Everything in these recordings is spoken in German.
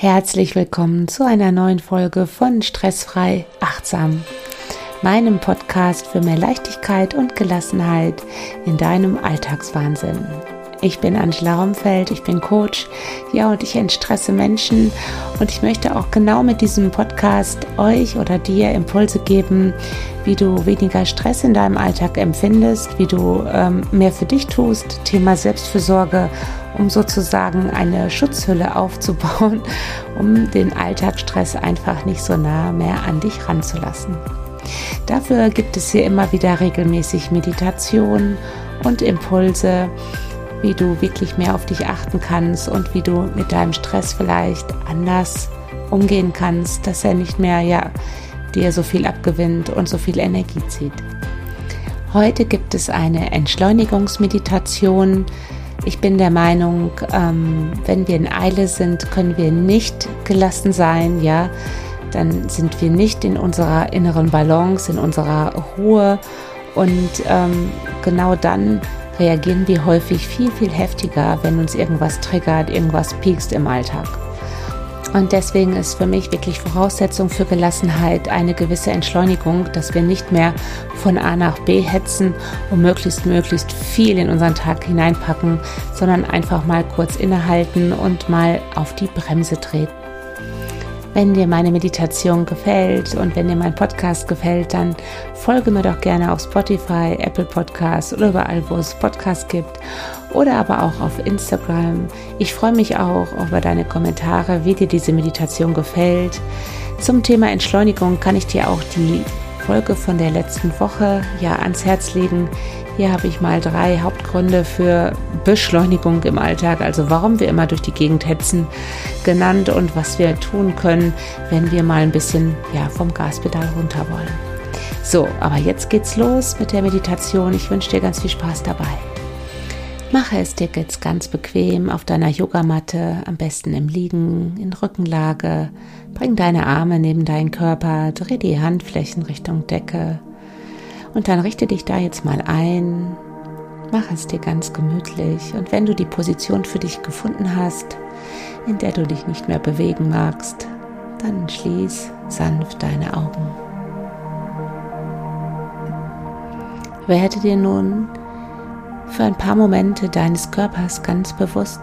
Herzlich willkommen zu einer neuen Folge von Stressfrei Achtsam, meinem Podcast für mehr Leichtigkeit und Gelassenheit in deinem Alltagswahnsinn. Ich bin Angela Romfeld, ich bin Coach, ja, und ich entstresse Menschen und ich möchte auch genau mit diesem Podcast euch oder dir Impulse geben, wie du weniger Stress in deinem Alltag empfindest, wie du ähm, mehr für dich tust, Thema Selbstfürsorge, um sozusagen eine Schutzhülle aufzubauen, um den Alltagsstress einfach nicht so nah mehr an dich ranzulassen. Dafür gibt es hier immer wieder regelmäßig Meditation und Impulse, wie du wirklich mehr auf dich achten kannst und wie du mit deinem Stress vielleicht anders umgehen kannst, dass er nicht mehr ja dir so viel abgewinnt und so viel Energie zieht. Heute gibt es eine Entschleunigungsmeditation. Ich bin der Meinung, ähm, wenn wir in Eile sind, können wir nicht gelassen sein, ja, dann sind wir nicht in unserer inneren Balance, in unserer Ruhe und ähm, genau dann reagieren wir häufig viel, viel heftiger, wenn uns irgendwas triggert, irgendwas piekst im Alltag. Und deswegen ist für mich wirklich Voraussetzung für Gelassenheit eine gewisse Entschleunigung, dass wir nicht mehr von A nach B hetzen und möglichst, möglichst viel in unseren Tag hineinpacken, sondern einfach mal kurz innehalten und mal auf die Bremse treten. Wenn dir meine Meditation gefällt und wenn dir mein Podcast gefällt, dann folge mir doch gerne auf Spotify, Apple Podcasts oder überall, wo es Podcasts gibt oder aber auch auf Instagram. Ich freue mich auch über deine Kommentare, wie dir diese Meditation gefällt. Zum Thema Entschleunigung kann ich dir auch die Folge von der letzten Woche ja ans Herz legen. Hier habe ich mal drei Hauptgründe für Beschleunigung im Alltag, also warum wir immer durch die Gegend hetzen, genannt und was wir tun können, wenn wir mal ein bisschen ja, vom Gaspedal runter wollen. So, aber jetzt geht's los mit der Meditation. Ich wünsche dir ganz viel Spaß dabei. Mache es dir jetzt ganz bequem auf deiner Yogamatte, am besten im Liegen, in Rückenlage. Bring deine Arme neben deinen Körper, dreh die Handflächen Richtung Decke und dann richte dich da jetzt mal ein, mach es dir ganz gemütlich und wenn du die Position für dich gefunden hast, in der du dich nicht mehr bewegen magst, dann schließ sanft deine Augen. Werde dir nun für ein paar Momente deines Körpers ganz bewusst.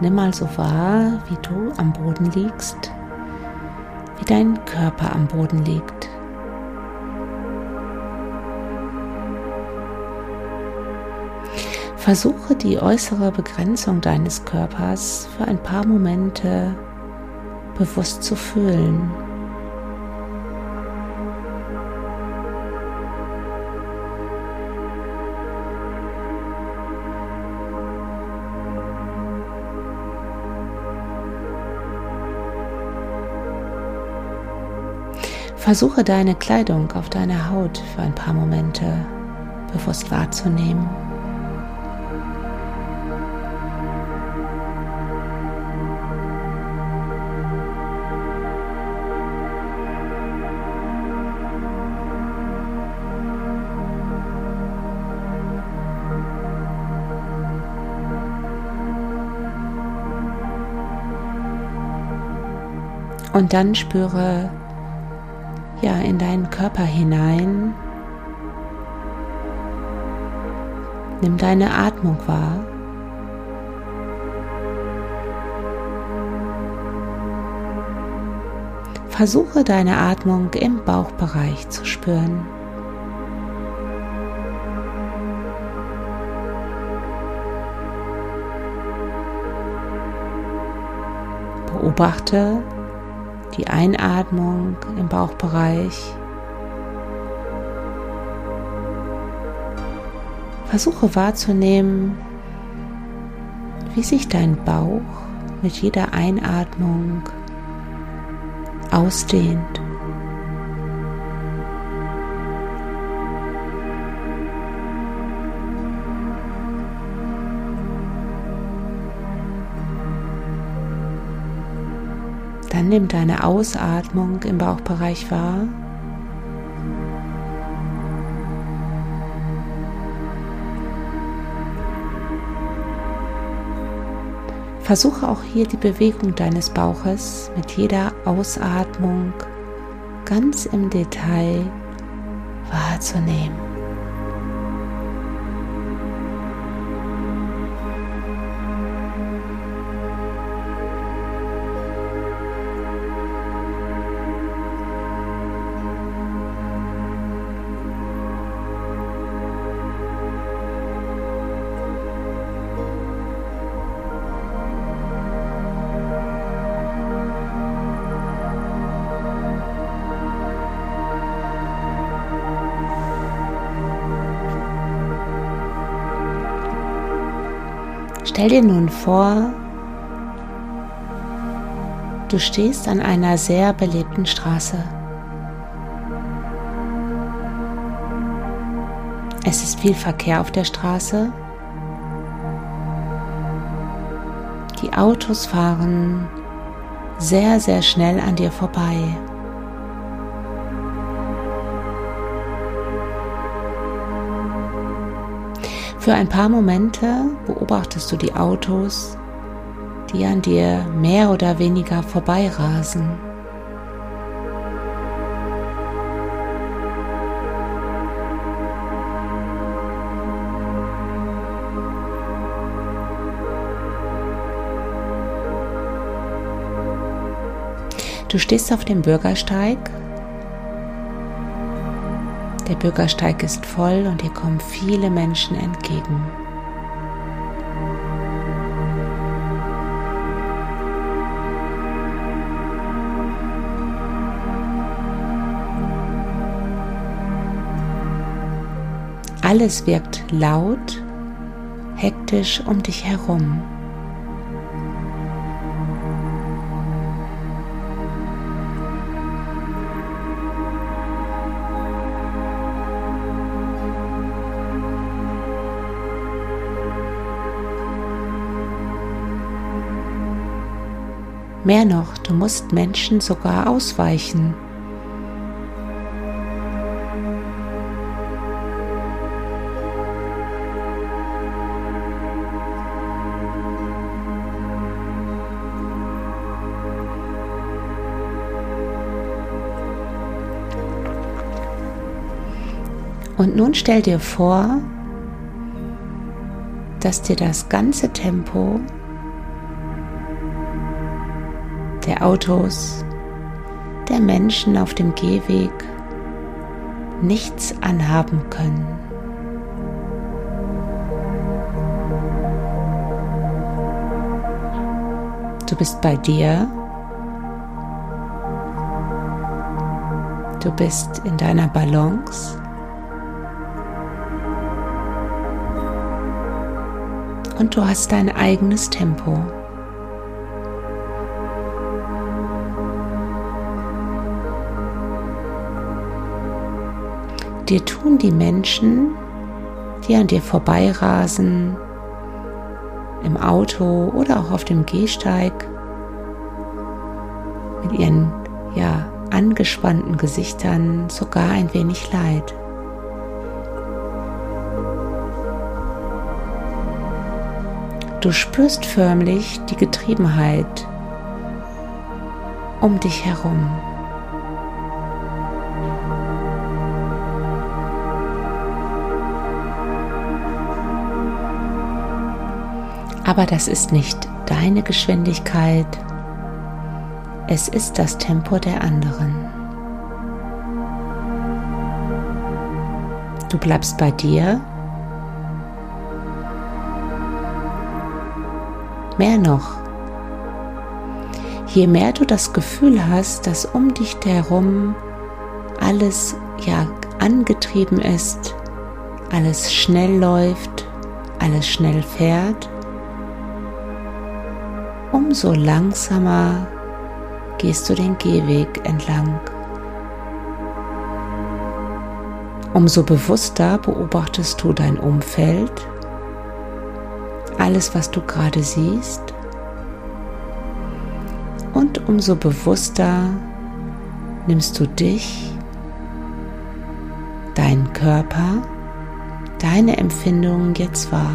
Nimm mal so wahr, wie du am Boden liegst, wie dein Körper am Boden liegt. Versuche die äußere Begrenzung deines Körpers für ein paar Momente bewusst zu fühlen. Versuche deine Kleidung auf deiner Haut für ein paar Momente bewusst wahrzunehmen. Und dann spüre ja in deinen Körper hinein. Nimm deine Atmung wahr. Versuche deine Atmung im Bauchbereich zu spüren. Beobachte, die Einatmung im Bauchbereich. Versuche wahrzunehmen, wie sich dein Bauch mit jeder Einatmung ausdehnt. Dann nimm deine Ausatmung im Bauchbereich wahr. Versuche auch hier die Bewegung deines Bauches mit jeder Ausatmung ganz im Detail wahrzunehmen. Stell dir nun vor, du stehst an einer sehr belebten Straße. Es ist viel Verkehr auf der Straße. Die Autos fahren sehr, sehr schnell an dir vorbei. Für ein paar Momente beobachtest du die Autos, die an dir mehr oder weniger vorbeirasen. Du stehst auf dem Bürgersteig der Bürgersteig ist voll und hier kommen viele Menschen entgegen. Alles wirkt laut, hektisch um dich herum. Mehr noch, du musst Menschen sogar ausweichen. Und nun stell dir vor, dass dir das ganze Tempo der Autos, der Menschen auf dem Gehweg nichts anhaben können. Du bist bei dir. Du bist in deiner Balance. Und du hast dein eigenes Tempo. Dir tun die Menschen, die an dir vorbeirasen, im Auto oder auch auf dem Gehsteig, mit ihren ja angespannten Gesichtern sogar ein wenig leid. Du spürst förmlich die Getriebenheit um dich herum. Aber das ist nicht deine Geschwindigkeit, es ist das Tempo der anderen. Du bleibst bei dir. Mehr noch, je mehr du das Gefühl hast, dass um dich herum alles ja angetrieben ist, alles schnell läuft, alles schnell fährt, umso langsamer gehst du den Gehweg entlang. Umso bewusster beobachtest du dein Umfeld, alles, was du gerade siehst. Und umso bewusster nimmst du dich, deinen Körper, deine Empfindungen jetzt wahr.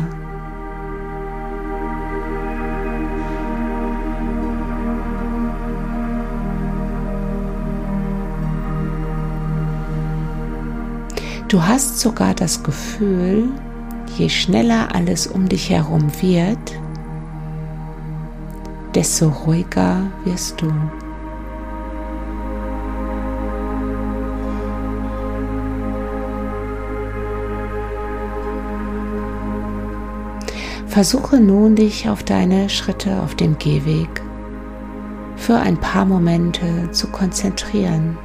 Du hast sogar das Gefühl, je schneller alles um dich herum wird, desto ruhiger wirst du. Versuche nun dich auf deine Schritte auf dem Gehweg für ein paar Momente zu konzentrieren.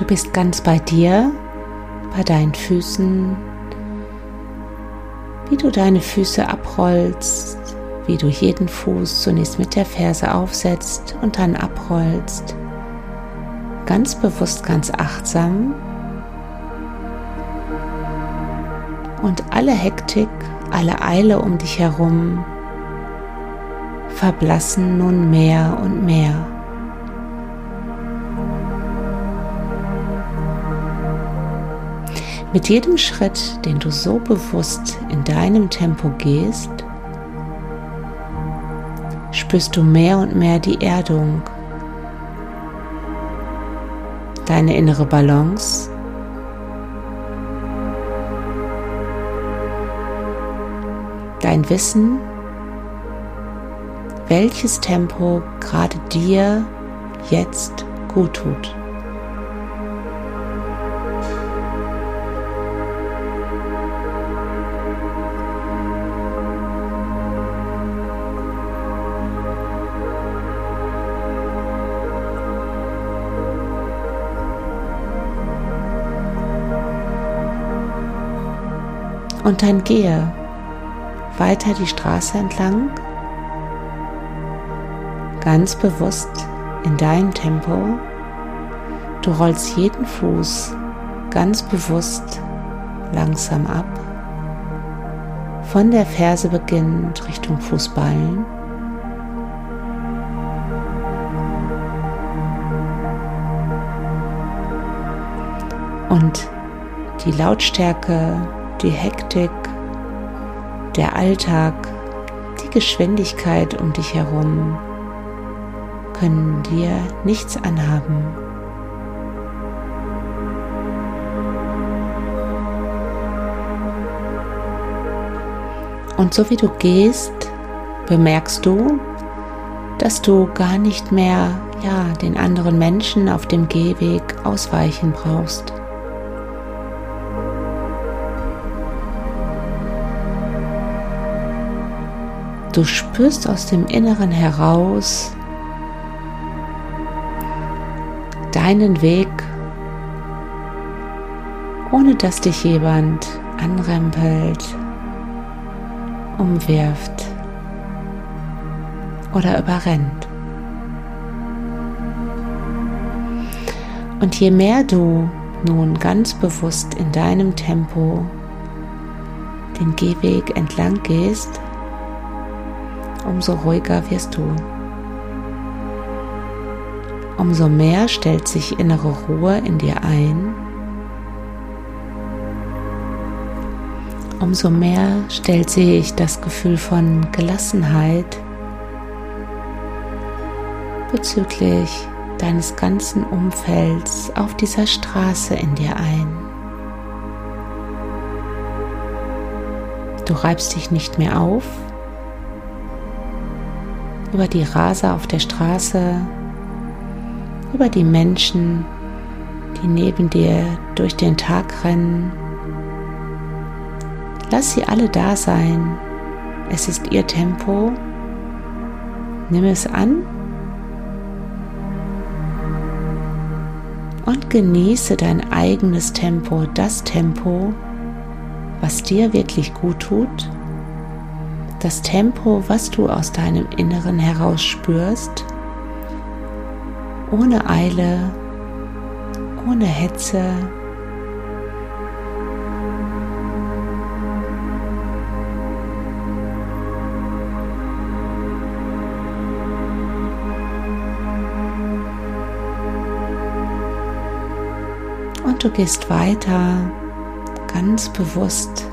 Du bist ganz bei dir, bei deinen Füßen, wie du deine Füße abrollst, wie du jeden Fuß zunächst mit der Ferse aufsetzt und dann abrollst. Ganz bewusst, ganz achtsam. Und alle Hektik, alle Eile um dich herum verblassen nun mehr und mehr. Mit jedem Schritt, den du so bewusst in deinem Tempo gehst, spürst du mehr und mehr die Erdung, deine innere Balance, dein Wissen, welches Tempo gerade dir jetzt gut tut. Und dann gehe weiter die Straße entlang, ganz bewusst in deinem Tempo. Du rollst jeden Fuß ganz bewusst langsam ab, von der Ferse beginnend Richtung Fußballen. Und die Lautstärke die Hektik, der Alltag, die Geschwindigkeit um dich herum können dir nichts anhaben. Und so wie du gehst, bemerkst du, dass du gar nicht mehr ja, den anderen Menschen auf dem Gehweg ausweichen brauchst. Du spürst aus dem Inneren heraus deinen Weg, ohne dass dich jemand anrempelt, umwirft oder überrennt. Und je mehr du nun ganz bewusst in deinem Tempo den Gehweg entlang gehst, umso ruhiger wirst du. Umso mehr stellt sich innere Ruhe in dir ein. Umso mehr stellt sich das Gefühl von Gelassenheit bezüglich deines ganzen Umfelds auf dieser Straße in dir ein. Du reibst dich nicht mehr auf, über die Raser auf der Straße, über die Menschen, die neben dir durch den Tag rennen. Lass sie alle da sein. Es ist ihr Tempo. Nimm es an und genieße dein eigenes Tempo, das Tempo, was dir wirklich gut tut das Tempo, was du aus deinem Inneren heraus spürst, ohne Eile, ohne Hetze. Und du gehst weiter ganz bewusst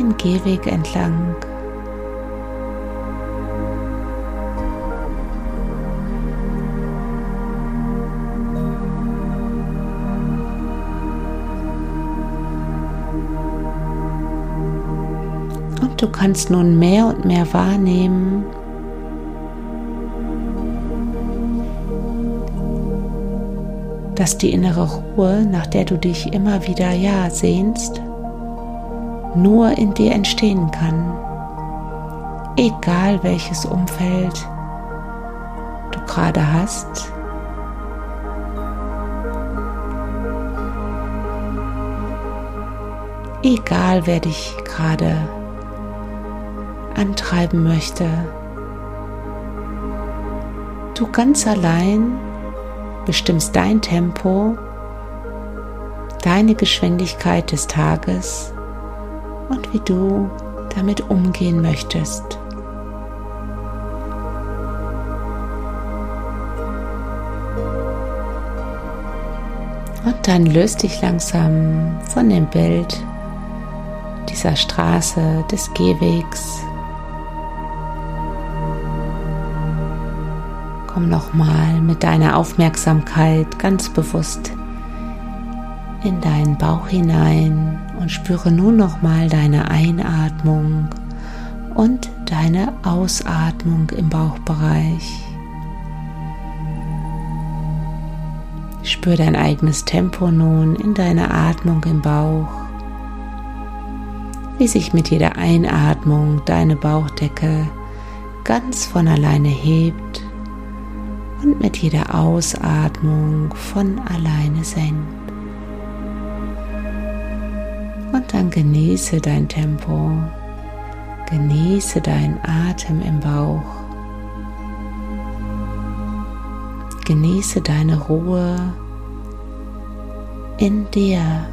den Gehweg entlang. Und du kannst nun mehr und mehr wahrnehmen, dass die innere Ruhe, nach der du dich immer wieder ja sehnst, nur in dir entstehen kann. Egal welches Umfeld du gerade hast. Egal wer dich gerade antreiben möchte. Du ganz allein bestimmst dein Tempo, deine Geschwindigkeit des Tages und wie du damit umgehen möchtest. Und dann löst dich langsam von dem Bild dieser Straße, des Gehwegs. Komm nochmal mit deiner Aufmerksamkeit ganz bewusst in deinen Bauch hinein und spüre nun nochmal deine Einatmung und deine Ausatmung im Bauchbereich. Spür dein eigenes Tempo nun in deiner Atmung im Bauch, wie sich mit jeder Einatmung deine Bauchdecke ganz von alleine hebt und mit jeder Ausatmung von alleine senkt. Und dann genieße dein Tempo, genieße deinen Atem im Bauch, genieße deine Ruhe in dir.